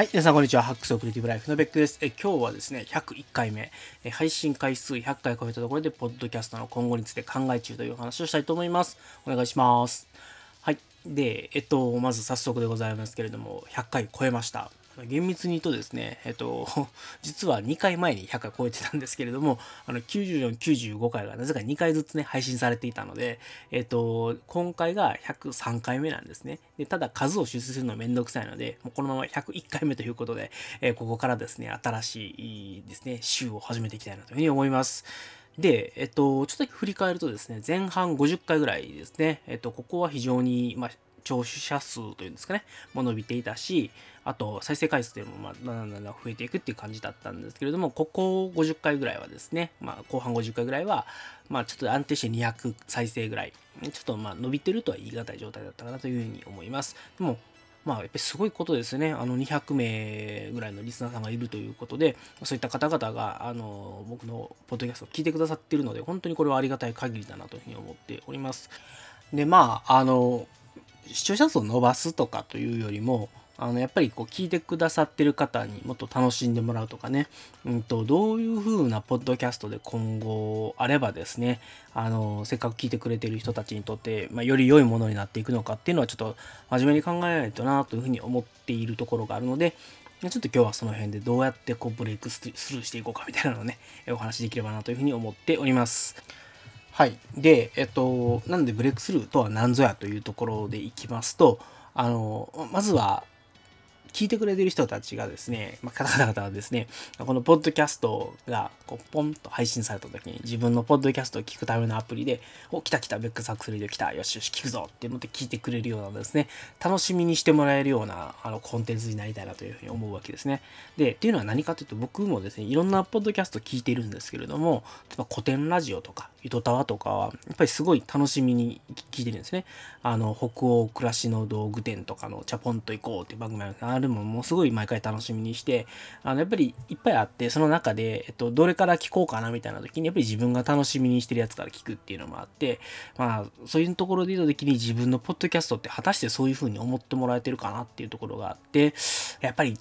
はい、皆さんこんにちは。ハックスオクリティブライフのベックです。え今日はですね、101回目、え配信回数100回超えたところで、ポッドキャストの今後について考え中という話をしたいと思います。お願いします。はい。で、えっと、まず早速でございますけれども、100回超えました。厳密に言うとですね、えっと、実は2回前に100回超えてたんですけれども、あの、94、95回がなぜか2回ずつね、配信されていたので、えっと、今回が103回目なんですね。で、ただ数を修正するのはめんどくさいので、もうこのまま101回目ということで、えー、ここからですね、新しいですね、週を始めていきたいなというふうに思います。で、えっと、ちょっと振り返るとですね、前半50回ぐらいですね、えっと、ここは非常に、まあ、聴取者数というんですかね、も伸びていたし、あと再生回数でもまあだんだん増えていくっていう感じだったんですけれども、ここ50回ぐらいはですね、まあ後半50回ぐらいは、まあちょっと安定して200再生ぐらい、ちょっとまあ伸びてるとは言い難い状態だったかなというふうに思います。でも、まあ、やっぱりすごいことですね。あの、200名ぐらいのリスナーさんがいるということで、そういった方々が、あの、僕のポッドキャストを聞いてくださっているので、本当にこれはありがたい限りだなというふうに思っております。で、まあ、あの、視聴者数を伸ばすとかというよりも、あのやっぱりこう聞いてくださってる方にもっと楽しんでもらうとかね、うんと、どういう風なポッドキャストで今後あればですね、あの、せっかく聞いてくれてる人たちにとって、まあ、より良いものになっていくのかっていうのはちょっと真面目に考えないとなというふうに思っているところがあるので、ちょっと今日はその辺でどうやってこうブレイクスルーしていこうかみたいなのをね、お話できればなというふうに思っております。はい。で、えっと、なんでブレイクスルーとは何ぞやというところでいきますと、あの、まずは、聞いてくれてる人たちがですね、まあ、方々はですね、このポッドキャストがこうポンと配信された時に自分のポッドキャストを聞くためのアプリで、お、来た来た、ベックサックスレディオ来た、よしよし聞くぞって思って聞いてくれるようなですね、楽しみにしてもらえるようなあのコンテンツになりたいなというふうに思うわけですね。で、っていうのは何かというと僕もですね、いろんなポッドキャスト聞いてるんですけれども、例えば古典ラジオとか、ゆとたわとかは、やっぱりすごい楽しみに聞いてるんですね。あの、北欧暮らしの道具店とかのチャポンと行こうっていう番組があるももうすごい毎回楽しみにして、あの、やっぱりいっぱいあって、その中で、えっと、どれから聞こうかなみたいな時に、やっぱり自分が楽しみにしてるやつから聞くっていうのもあって、まあ、そういうところで言うと的に自分のポッドキャストって果たしてそういう風に思ってもらえてるかなっていうところがあって、やっぱり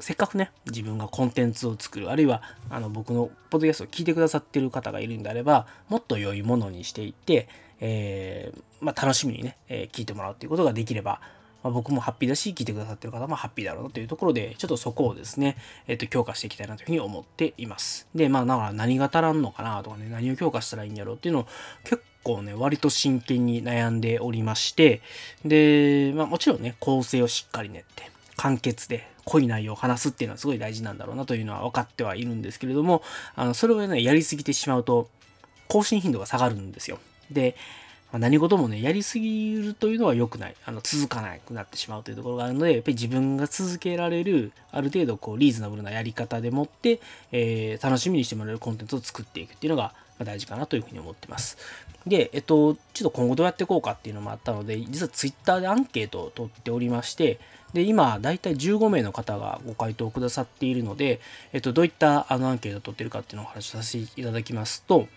せっかくね、自分がコンテンツを作る、あるいは、あの、僕のポッドキャストを聞いてくださってる方がいるんであれば、もっと良いものにしていって、えー、まあ、楽しみにね、えー、聞いてもらうっていうことができれば、まあ、僕もハッピーだし、聞いてくださってる方もハッピーだろうなというところで、ちょっとそこをですね、えっ、と、強化していきたいなというふうに思っています。で、まあ、だから何が足らんのかなとかね、何を強化したらいいんやろうっていうのを結構ね、割と真剣に悩んでおりまして、で、まあ、もちろんね、構成をしっかり練って、簡潔で濃い内容を話すっていうのはすごい大事なんだろうなというのは分かってはいるんですけれども、あの、それをね、やりすぎてしまうと、更新頻度が下がるんですよ。で、何事もね、やりすぎるというのは良くない。あの、続かなくなってしまうというところがあるので、やっぱり自分が続けられる、ある程度こう、リーズナブルなやり方でもって、えー、楽しみにしてもらえるコンテンツを作っていくっていうのが大事かなというふうに思ってます。で、えっと、ちょっと今後どうやっていこうかっていうのもあったので、実は Twitter でアンケートを取っておりまして、で、今、だいたい15名の方がご回答くださっているので、えっと、どういったあのアンケートを取ってるかっていうのをお話しさせていただきますと、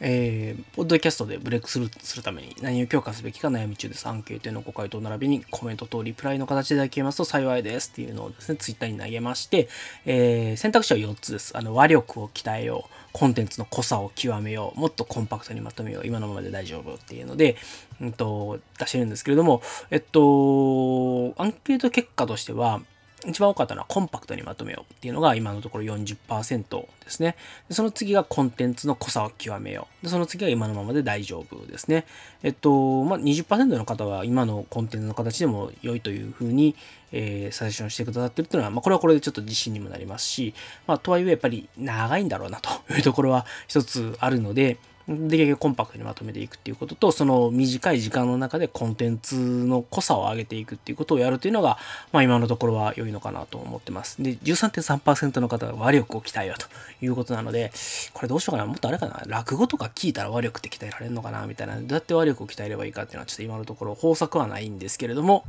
えー、ポッドキャストでブレイクスルーするために何を強化すべきか悩み中です。アンケートへのご回答並びにコメントとリプライの形でいただけますと幸いですっていうのをですね、ツイッターに投げまして、えー、選択肢は4つです。あの、和力を鍛えよう。コンテンツの濃さを極めよう。もっとコンパクトにまとめよう。今のままで大丈夫っていうので、うんと、出してるんですけれども、えっと、アンケート結果としては、一番多かったのはコンパクトにまとめようっていうのが今のところ40%ですね。その次がコンテンツの濃さを極めよう。でその次が今のままで大丈夫ですね。えっと、まあ、20%の方は今のコンテンツの形でも良いというふうに、えー、サジェションしてくださってるっていうのは、まあ、これはこれでちょっと自信にもなりますし、まあ、とはいえやっぱり長いんだろうなというところは一つあるので、できるだけコンパクトにまとめていくっていうことと、その短い時間の中でコンテンツの濃さを上げていくっていうことをやるというのが、まあ今のところは良いのかなと思ってます。で、13.3%の方が和力を鍛えようということなので、これどうしようかな。もっとあれかな。落語とか聞いたら和力って鍛えられるのかなみたいな。どうやって和力を鍛えればいいかっていうのはちょっと今のところ方策はないんですけれども、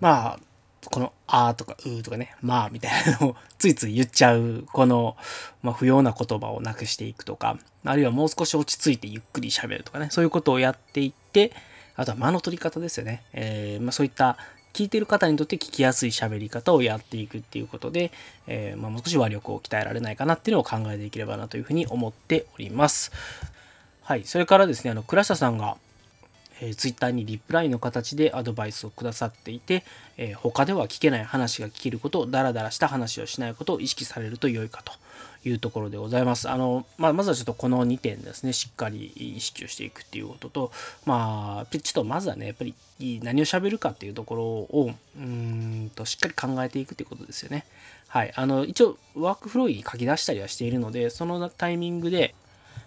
まあ、このあーとかうーとかね、まあみたいなのをついつい言っちゃう、この、まあ、不要な言葉をなくしていくとか、あるいはもう少し落ち着いてゆっくり喋るとかね、そういうことをやっていって、あとは間の取り方ですよね。えー、まあ、そういった聞いてる方にとって聞きやすい喋り方をやっていくっていうことで、えー、まあ、もう少し和力を鍛えられないかなっていうのを考えていければなというふうに思っております。はい。それからですね、あの、倉下さんが、えー、ツイッターにリプライの形でアドバイスをくださっていて、えー、他では聞けない話が聞けること、ダラダラした話をしないことを意識されると良いかというところでございます。あの、まあ、まずはちょっとこの2点ですね、しっかり意識をしていくっていうことと、まあ、ちょっとまずはね、やっぱり何を喋るかっていうところを、うんと、しっかり考えていくっていうことですよね。はい。あの、一応、ワークフローに書き出したりはしているので、そのタイミングで、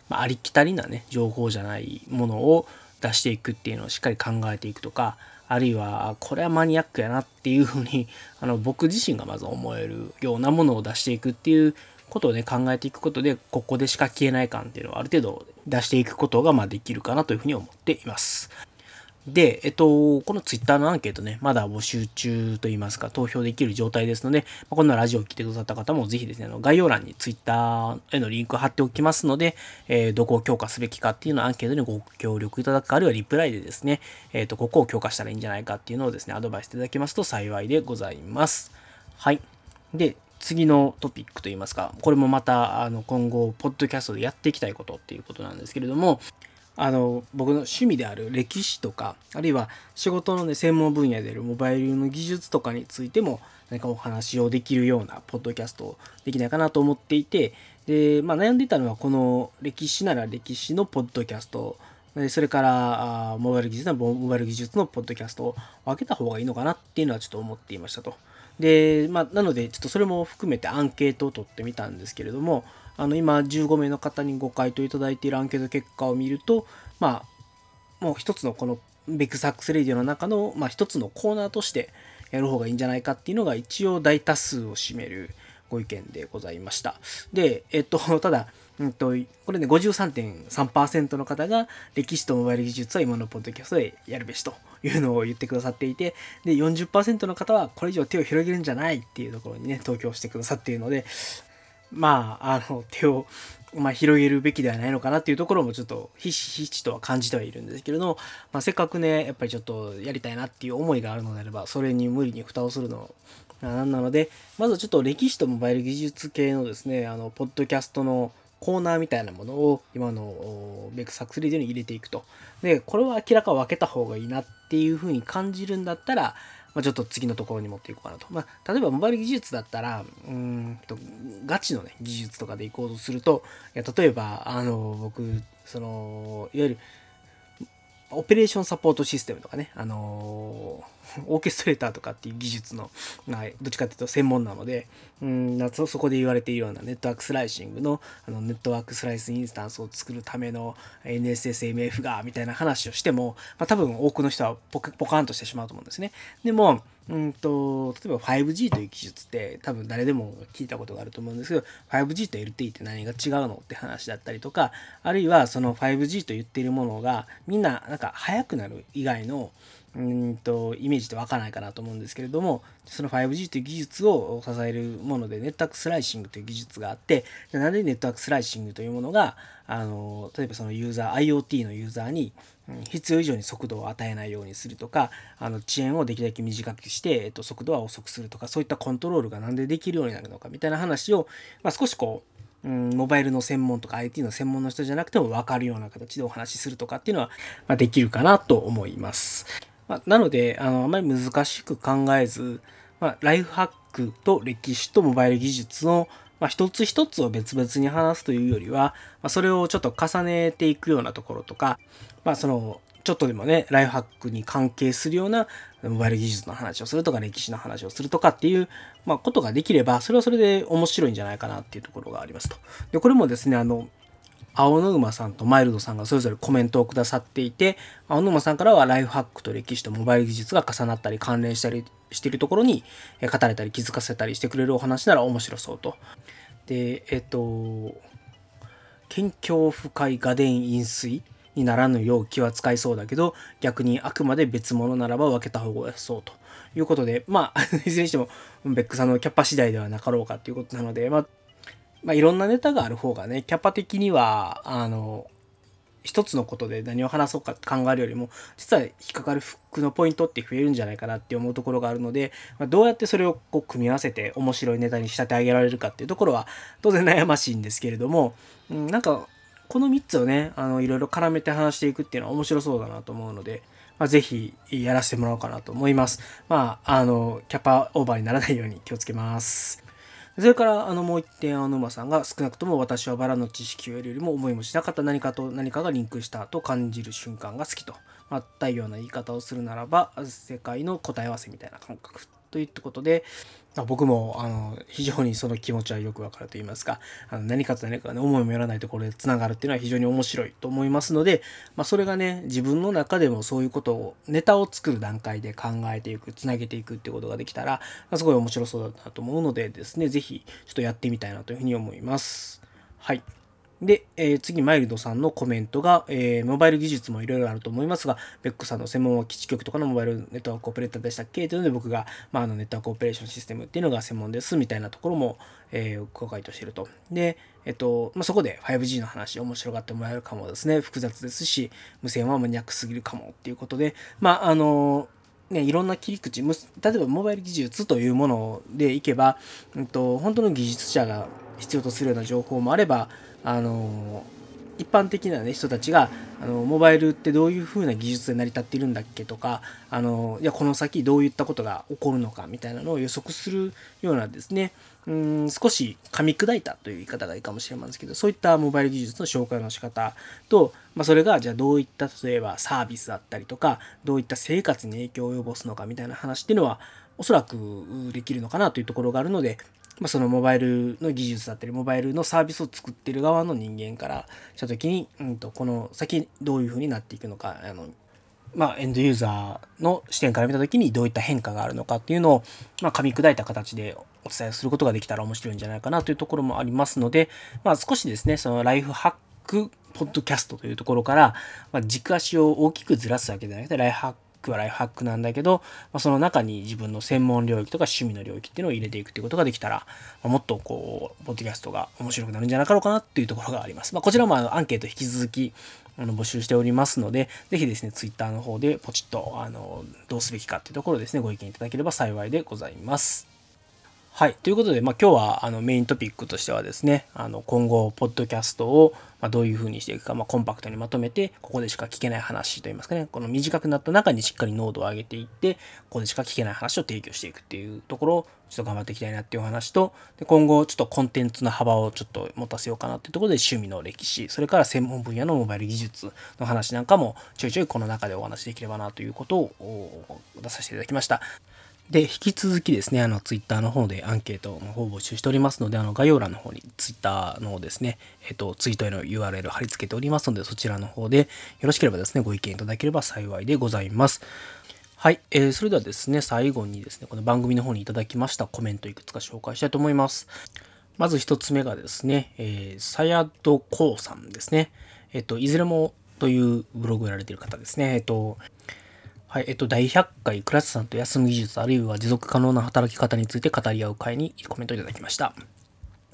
まあ、ありきたりなね、情報じゃないものを、出していくっていうのをしっかり考えていくとか、あるいは、これはマニアックやなっていうふうに、あの、僕自身がまず思えるようなものを出していくっていうことをね、考えていくことで、ここでしか消えない感っていうのをある程度出していくことが、まあ、できるかなというふうに思っています。で、えっと、このツイッターのアンケートね、まだ募集中といいますか、投票できる状態ですので、まこんなラジオを聞いてくださった方もぜひですね、あの概要欄にツイッターへのリンクを貼っておきますので、えー、どこを強化すべきかっていうのをアンケートにご協力いただくか、あるいはリプライでですね、えっ、ー、と、ここを強化したらいいんじゃないかっていうのをですね、アドバイスいただけますと幸いでございます。はい。で、次のトピックといいますか、これもまた、あの、今後、ポッドキャストでやっていきたいことっていうことなんですけれども、あの僕の趣味である歴史とかあるいは仕事のね専門分野であるモバイルの技術とかについても何かお話をできるようなポッドキャストをできないかなと思っていてで、まあ、悩んでいたのはこの歴史なら歴史のポッドキャストそれからモバイル技術ならモバイル技術のポッドキャストを分けた方がいいのかなっていうのはちょっと思っていましたと。で、まあ、なのでちょっとそれも含めてアンケートを取ってみたんですけれどもあの今15名の方にご回答いただいているアンケート結果を見ると、まあ、もう一つのこのベクサックスレディオの中の、まあ、一つのコーナーとしてやる方がいいんじゃないかっていうのが一応大多数を占めるご意見でございました。で、えっと、ただ、うんと、これね、53.3%の方が歴史とモバイル技術は今のポッドキャストでやるべしというのを言ってくださっていて、で、40%の方はこれ以上手を広げるんじゃないっていうところにね、投票してくださっているので、まあ、あの、手を、まあ、広げるべきではないのかなっていうところもちょっとひしひしとは感じてはいるんですけれども、まあ、せっかくね、やっぱりちょっとやりたいなっていう思いがあるのであれば、それに無理に蓋をするのなんなので、まずちょっと歴史とモバイル技術系のですね、あの、ポッドキャストのコーナーみたいなものを今のベックサクスレディオに入れていくと。で、これは明らか分けた方がいいなっていうふうに感じるんだったら、まあ、ちょっと次のところに持っていこうかなと。まあ、例えばモバイル技術だったら、うんと、ガチのね、技術とかでいこうとすると、いや例えば、あの、僕、その、いわゆる、オペレーションサポートシステムとかね、あのー、オーケストレーターとかっていう技術の、まあ、どっちかっていうと専門なので、うんそそこで言われているようなネットワークスライシングのあのネットワークスライスインスタンスを作るための NSSMF がみたいな話をしても、まあ、多分多くの人はポカポカンとしてしまうと思うんですね。でも、うんと、例えば 5G という技術って多分誰でも聞いたことがあると思うんですけど、5G と LTE って何が違うのって話だったりとか、あるいはその 5G と言っているものがみんななんか速くなる以外のうんとイメージってわからないかなと思うんですけれどもその 5G という技術を支えるものでネットワークスライシングという技術があってなんでネットワークスライシングというものがあの例えばそのユーザー IoT のユーザーに必要以上に速度を与えないようにするとかあの遅延をできるだけ短くして、えっと、速度は遅くするとかそういったコントロールがなんでできるようになるのかみたいな話を、まあ、少しこううん、モバイルの専門とか IT の専門の人じゃなくても分かるような形でお話しするとかっていうのは、まあ、できるかなと思います。まあ、なので、あの、あまり難しく考えず、ま、ライフハックと歴史とモバイル技術の、まあ、一つ一つを別々に話すというよりは、まあ、それをちょっと重ねていくようなところとか、まあ、その、ちょっとでもね、ライフハックに関係するようなモバイル技術の話をするとか、歴史の話をするとかっていう、まあ、ことができれば、それはそれで面白いんじゃないかなっていうところがありますと。で、これもですね、あの、青野馬さんとマイルドさんがそれぞれコメントをくださっていて、青野馬さんからはライフハックと歴史とモバイル技術が重なったり関連したりしているところに語れたり気づかせたりしてくれるお話なら面白そうと。で、えっと、県境深い画伝飲水にならぬよう気は使いそうだけど、逆にあくまで別物ならば分けた方がそうということで、まあ、いずれにしても、ベックさんのキャッパ次第ではなかろうかということなので、まあ、まあ、いろんなネタがある方がね、キャパ的には、あの、一つのことで何を話そうかって考えるよりも実は引っかかるフックのポイントって増えるんじゃないかなって思うところがあるので、まあ、どうやってそれをこう組み合わせて面白いネタに仕立て上げられるかっていうところは当然悩ましいんですけれども、うん、なんかこの3つをねあのいろいろ絡めて話していくっていうのは面白そうだなと思うので、まあ、ぜひやらせてもらおうかなと思います。まあ、あの、キャパオーバーにならないように気をつけます。それから、あの、もう一点、あの馬さんが少なくとも私はバラの知識を得るよりも思いもしなかった何かと何かがリンクしたと感じる瞬間が好きと。まあ、ったような言い方をするならば、世界の答え合わせみたいな感覚ということで、僕もあの非常にその気持ちはよくわかると言いますかあの何かと何かね思いもよらないところでつながるっていうのは非常に面白いと思いますので、まあ、それがね自分の中でもそういうことをネタを作る段階で考えていくつなげていくってことができたら、まあ、すごい面白そうだなと思うのでですね是非ちょっとやってみたいなというふうに思います。はいで、えー、次、マイルドさんのコメントが、えー、モバイル技術もいろいろあると思いますが、ベックさんの専門は基地局とかのモバイルネットワークオペレーターでしたっけ？というので、僕が、まあ、あのネットワークオペレーションシステムっていうのが専門ですみたいなところも、えー、公開としていると。で、えっと、まあ、そこで 5G の話、面白がってもらえるかもですね、複雑ですし、無線はマニアックすぎるかもっていうことで、まあ、あのね、いろんな切り口、例えばモバイル技術というものでいけば、うんと、本当の技術者が必要とするような情報もあれば、あの一般的な、ね、人たちがあのモバイルってどういう風な技術で成り立っているんだっけとかあのいやこの先どういったことが起こるのかみたいなのを予測するようなですねうん少し噛み砕いたという言い方がいいかもしれませんけどそういったモバイル技術の紹介の仕方と、まあ、それがじゃあどういった例えばサービスだったりとかどういった生活に影響を及ぼすのかみたいな話っていうのはおそらくできるのかなというところがあるのでまあ、そのモバイルの技術だったりモバイルのサービスを作ってる側の人間からした時に、うんと、この先どういうふうになっていくのかあの、まあ、エンドユーザーの視点から見た時にどういった変化があるのかっていうのを、まあ、噛み砕いた形でお伝えすることができたら面白いんじゃないかなというところもありますので、まあ、少しですねそのライフハックポッドキャストというところから、まあ、軸足を大きくずらすわけじゃなくてライフハッククはライフハックなんだけど、まあ、その中に自分の専門領域とか趣味の領域っていうのを入れていくっていうことができたら、まあ、もっとこう、ポッドキャストが面白くなるんじゃなかろうかなっていうところがあります。まあ、こちらもあのアンケート引き続きあの募集しておりますので、ぜひですね、ツイッターの方でポチッと、あの、どうすべきかっていうところですね、ご意見いただければ幸いでございます。はい。ということで、まあ、今日はあのメイントピックとしてはですね、あの今後、ポッドキャストをまどういうふうにしていくか、まあ、コンパクトにまとめて、ここでしか聞けない話といいますかね、この短くなった中にしっかり濃度を上げていって、ここでしか聞けない話を提供していくっていうところをちょっと頑張っていきたいなっていう話と、で今後ちょっとコンテンツの幅をちょっと持たせようかなっていうところで趣味の歴史、それから専門分野のモバイル技術の話なんかもちょいちょいこの中でお話できればなということを出させていただきました。で、引き続きですね、あの、ツイッターの方でアンケートの方を募集しておりますので、あの、概要欄の方にツイッターのですね、えっと、ツイートへの URL 貼り付けておりますので、そちらの方でよろしければですね、ご意見いただければ幸いでございます。はい、えー、それではですね、最後にですね、この番組の方にいただきましたコメントいくつか紹介したいと思います。まず一つ目がですね、えー、サヤドコウさんですね。えっと、いずれもというブログをやられている方ですね。えっと、はい、えっと、第100回クラスさんと休む技術あるいは持続可能な働き方について語り合う会にコメントいただきました。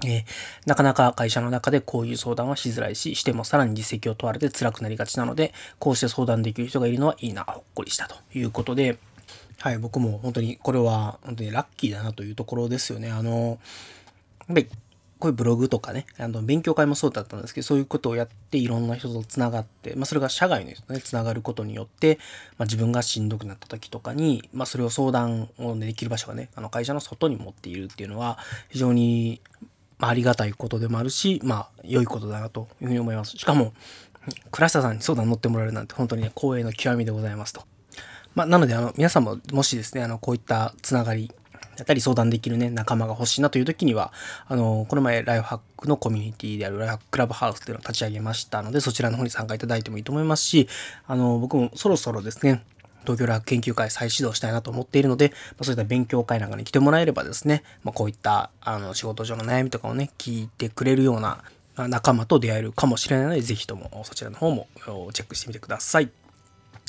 えー、なかなか会社の中でこういう相談はしづらいし、してもさらに実績を問われて辛くなりがちなので、こうして相談できる人がいるのはいいな、ほっこりしたということで、はい、僕も本当にこれは本当にラッキーだなというところですよね。あの、やっぱりこういうブログとかね、あの勉強会もそうだったんですけど、そういうことをやっていろんな人とつながって、まあ、それが社外の人とね、つながることによって、まあ、自分がしんどくなった時とかに、まあ、それを相談を、ね、できる場所がね、あの会社の外に持っているっていうのは、非常に、まあ、ありがたいことでもあるし、まあ、良いことだなというふうに思います。しかも、倉下さんに相談乗ってもらえるなんて本当にね、光栄の極みでございますと。まあ、なので、あの、皆さんももしですね、あの、こういったつながり、だったり相談できるね、仲間が欲しいなという時には、あの、この前ライフハックのコミュニティであるライフハッククラブハウスっていうのを立ち上げましたので、そちらの方に参加いただいてもいいと思いますし、あの、僕もそろそろですね、東京ラ研究会再始動したいなと思っているので、まあ、そういった勉強会なんかに来てもらえればですね、まあ、こういったあの仕事上の悩みとかをね、聞いてくれるような仲間と出会えるかもしれないので、ぜひともそちらの方もチェックしてみてください。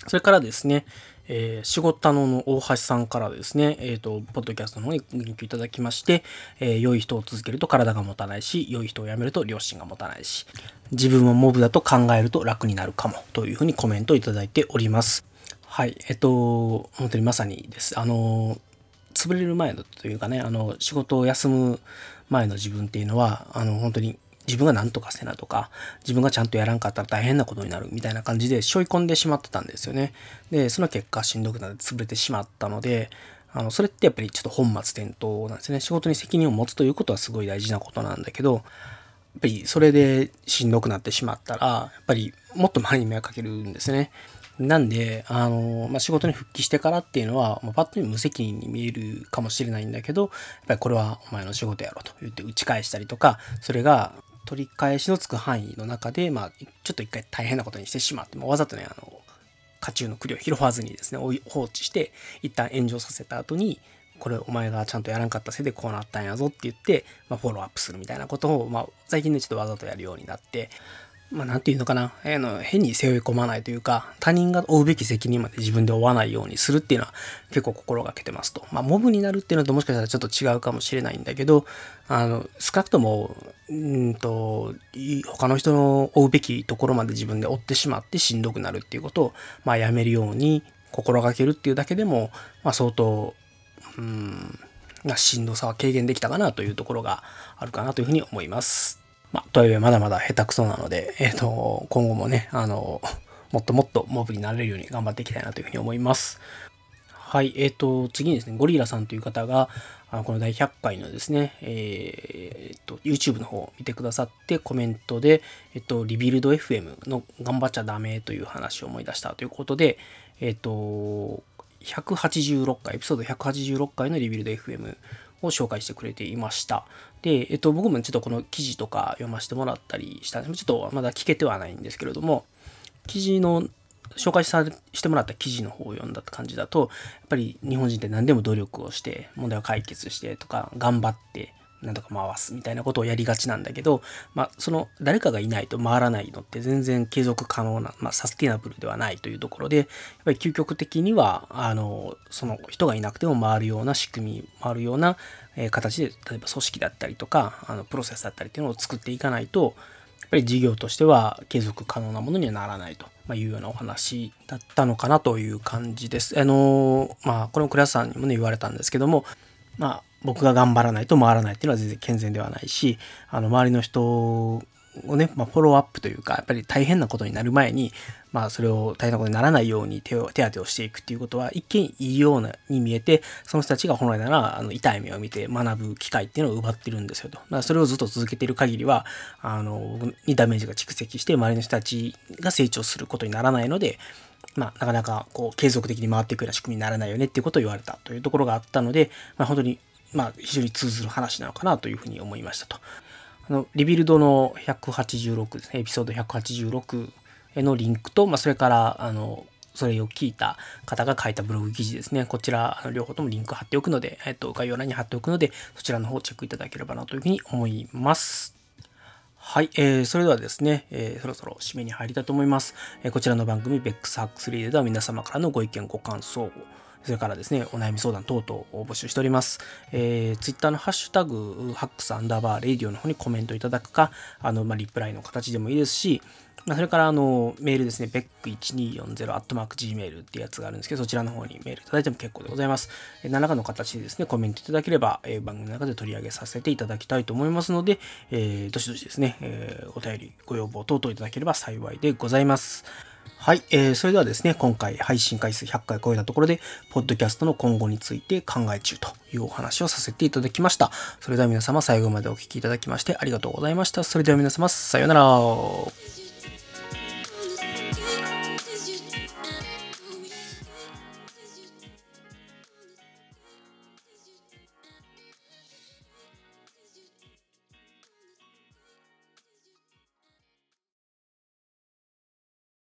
それからですね、えー、仕事の大橋さんからですね、えっ、ー、と、ポッドキャストの方にリンクいただきまして、えー、良い人を続けると体が持たないし、良い人を辞めると良心が持たないし、自分はモブだと考えると楽になるかも、というふうにコメントをいただいております。はい、えっと、本当にまさにです。あの、潰れる前のというかね、あの、仕事を休む前の自分っていうのは、あの、本当に自分が何とかせなとか、自分がちゃんとやらんかったら大変なことになるみたいな感じで背負い込んでしまってたんですよね。で、その結果しんどくなって潰れてしまったので、あの、それってやっぱりちょっと本末転倒なんですね。仕事に責任を持つということはすごい大事なことなんだけど、やっぱりそれでしんどくなってしまったら、やっぱりもっと周りに迷惑かけるんですね。なんで、あの、まあ、仕事に復帰してからっていうのは、まあ、パッと見無責任に見えるかもしれないんだけど、やっぱりこれはお前の仕事やろと言って打ち返したりとか、それが取り返しのつく範囲の中で、まあ、ちょっと一回大変なことにしてしまって、もわざとね、あの、家中の栗を拾わずにですね、放置して、一旦炎上させた後に、これお前がちゃんとやらんかったせいでこうなったんやぞって言って、まあ、フォローアップするみたいなことを、まあ、最近ね、ちょっとわざとやるようになって、まあ、なんていうのかな、えー、の変に背負い込まないというか、他人が負うべき責任まで自分で負わないようにするっていうのは結構心がけてますと。まあ、モブになるっていうのともしかしたらちょっと違うかもしれないんだけど、あの、少なくとも、うんと、他の人の負うべきところまで自分で追ってしまってしんどくなるっていうことを、まあ、やめるように心がけるっていうだけでも、まあ、相当、うん、しんどさは軽減できたかなというところがあるかなというふうに思います。まあ、とはいえまだまだ下手くそなので、えっ、ー、と、今後もね、あの、もっともっとモブになれるように頑張っていきたいなというふうに思います。はい、えっ、ー、と、次にですね、ゴリラさんという方が、あこの第100回のですね、えー、っと、YouTube の方を見てくださってコメントで、えっと、リビルド FM の頑張っちゃダメという話を思い出したということで、えっと、186回、エピソード186回のリビルド FM を紹介してくれていました。で、えっと、僕もちょっとこの記事とか読ませてもらったりしたんですちょっとまだ聞けてはないんですけれども、記事の紹介さしてもらった記事の方を読んだ感じだと、やっぱり日本人って何でも努力をして、問題を解決してとか、頑張って、なんとか回すみたいなことをやりがちなんだけど、まあ、その誰かがいないと回らないのって全然継続可能な、まあ、サスティナブルではないというところで、やっぱり究極的には、あの、その人がいなくても回るような仕組み、回るような、え形で、例えば組織だったりとか、あのプロセスだったりっていうのを作っていかないと、やっぱり事業としては継続可能なものにはならないとまいうようなお話だったのかなという感じです。あのまあ、このクラスさんにもね、言われたんですけども、まあ、僕が頑張らないと回らないっていうのは全然健全ではないし、あの、周りの人をね、まあ、フォローアップというか、やっぱり大変なことになる前に、まあ、それを大変なことにならないように手を手当てをしていくっていうことは、一見いいようなに見えて、その人たちが本来なら、あの、痛い目を見て学ぶ機会っていうのを奪ってるんですよと。だからそれをずっと続けている限りは、あの、にダメージが蓄積して、周りの人たちが成長することにならないので、まあ、なかなかこう継続的に回っていくような仕組みにならないよねっていうことを言われたというところがあったので、まあ、本当に、まあ、非常に通ずる話なのかなというふうに思いましたと。あの、リビルドの186ですね、エピソード186へのリンクと、まあ、それから、あの、それを聞いた方が書いたブログ記事ですね。こちら、あの両方ともリンク貼っておくので、えっと、概要欄に貼っておくので、そちらの方をチェックいただければなというふうに思います。はい、えー、それではですね、えー、そろそろ締めに入りたいと思います。えー、こちらの番組、ベックスハック3では皆様からのご意見、ご感想、それからですね、お悩み相談等々を募集しております。えー、Twitter のハッシュタグ、ハックスアンダーバーレディオの方にコメントいただくか、あの、まあ、リプライの形でもいいですし、まあ、それから、あの、メールですね、beck1240-gmail ってやつがあるんですけど、そちらの方にメールいただいても結構でございます。えー、何らかの形でですね、コメントいただければ、えー、番組の中で取り上げさせていただきたいと思いますので、えー、どしどしですね、えー、お便り、ご要望等々いただければ幸いでございます。はい、えー、それではですね、今回配信回数100回超えたところで、ポッドキャストの今後について考え中というお話をさせていただきました。それでは皆様最後までお聴きいただきましてありがとうございました。それでは皆様、さようなら。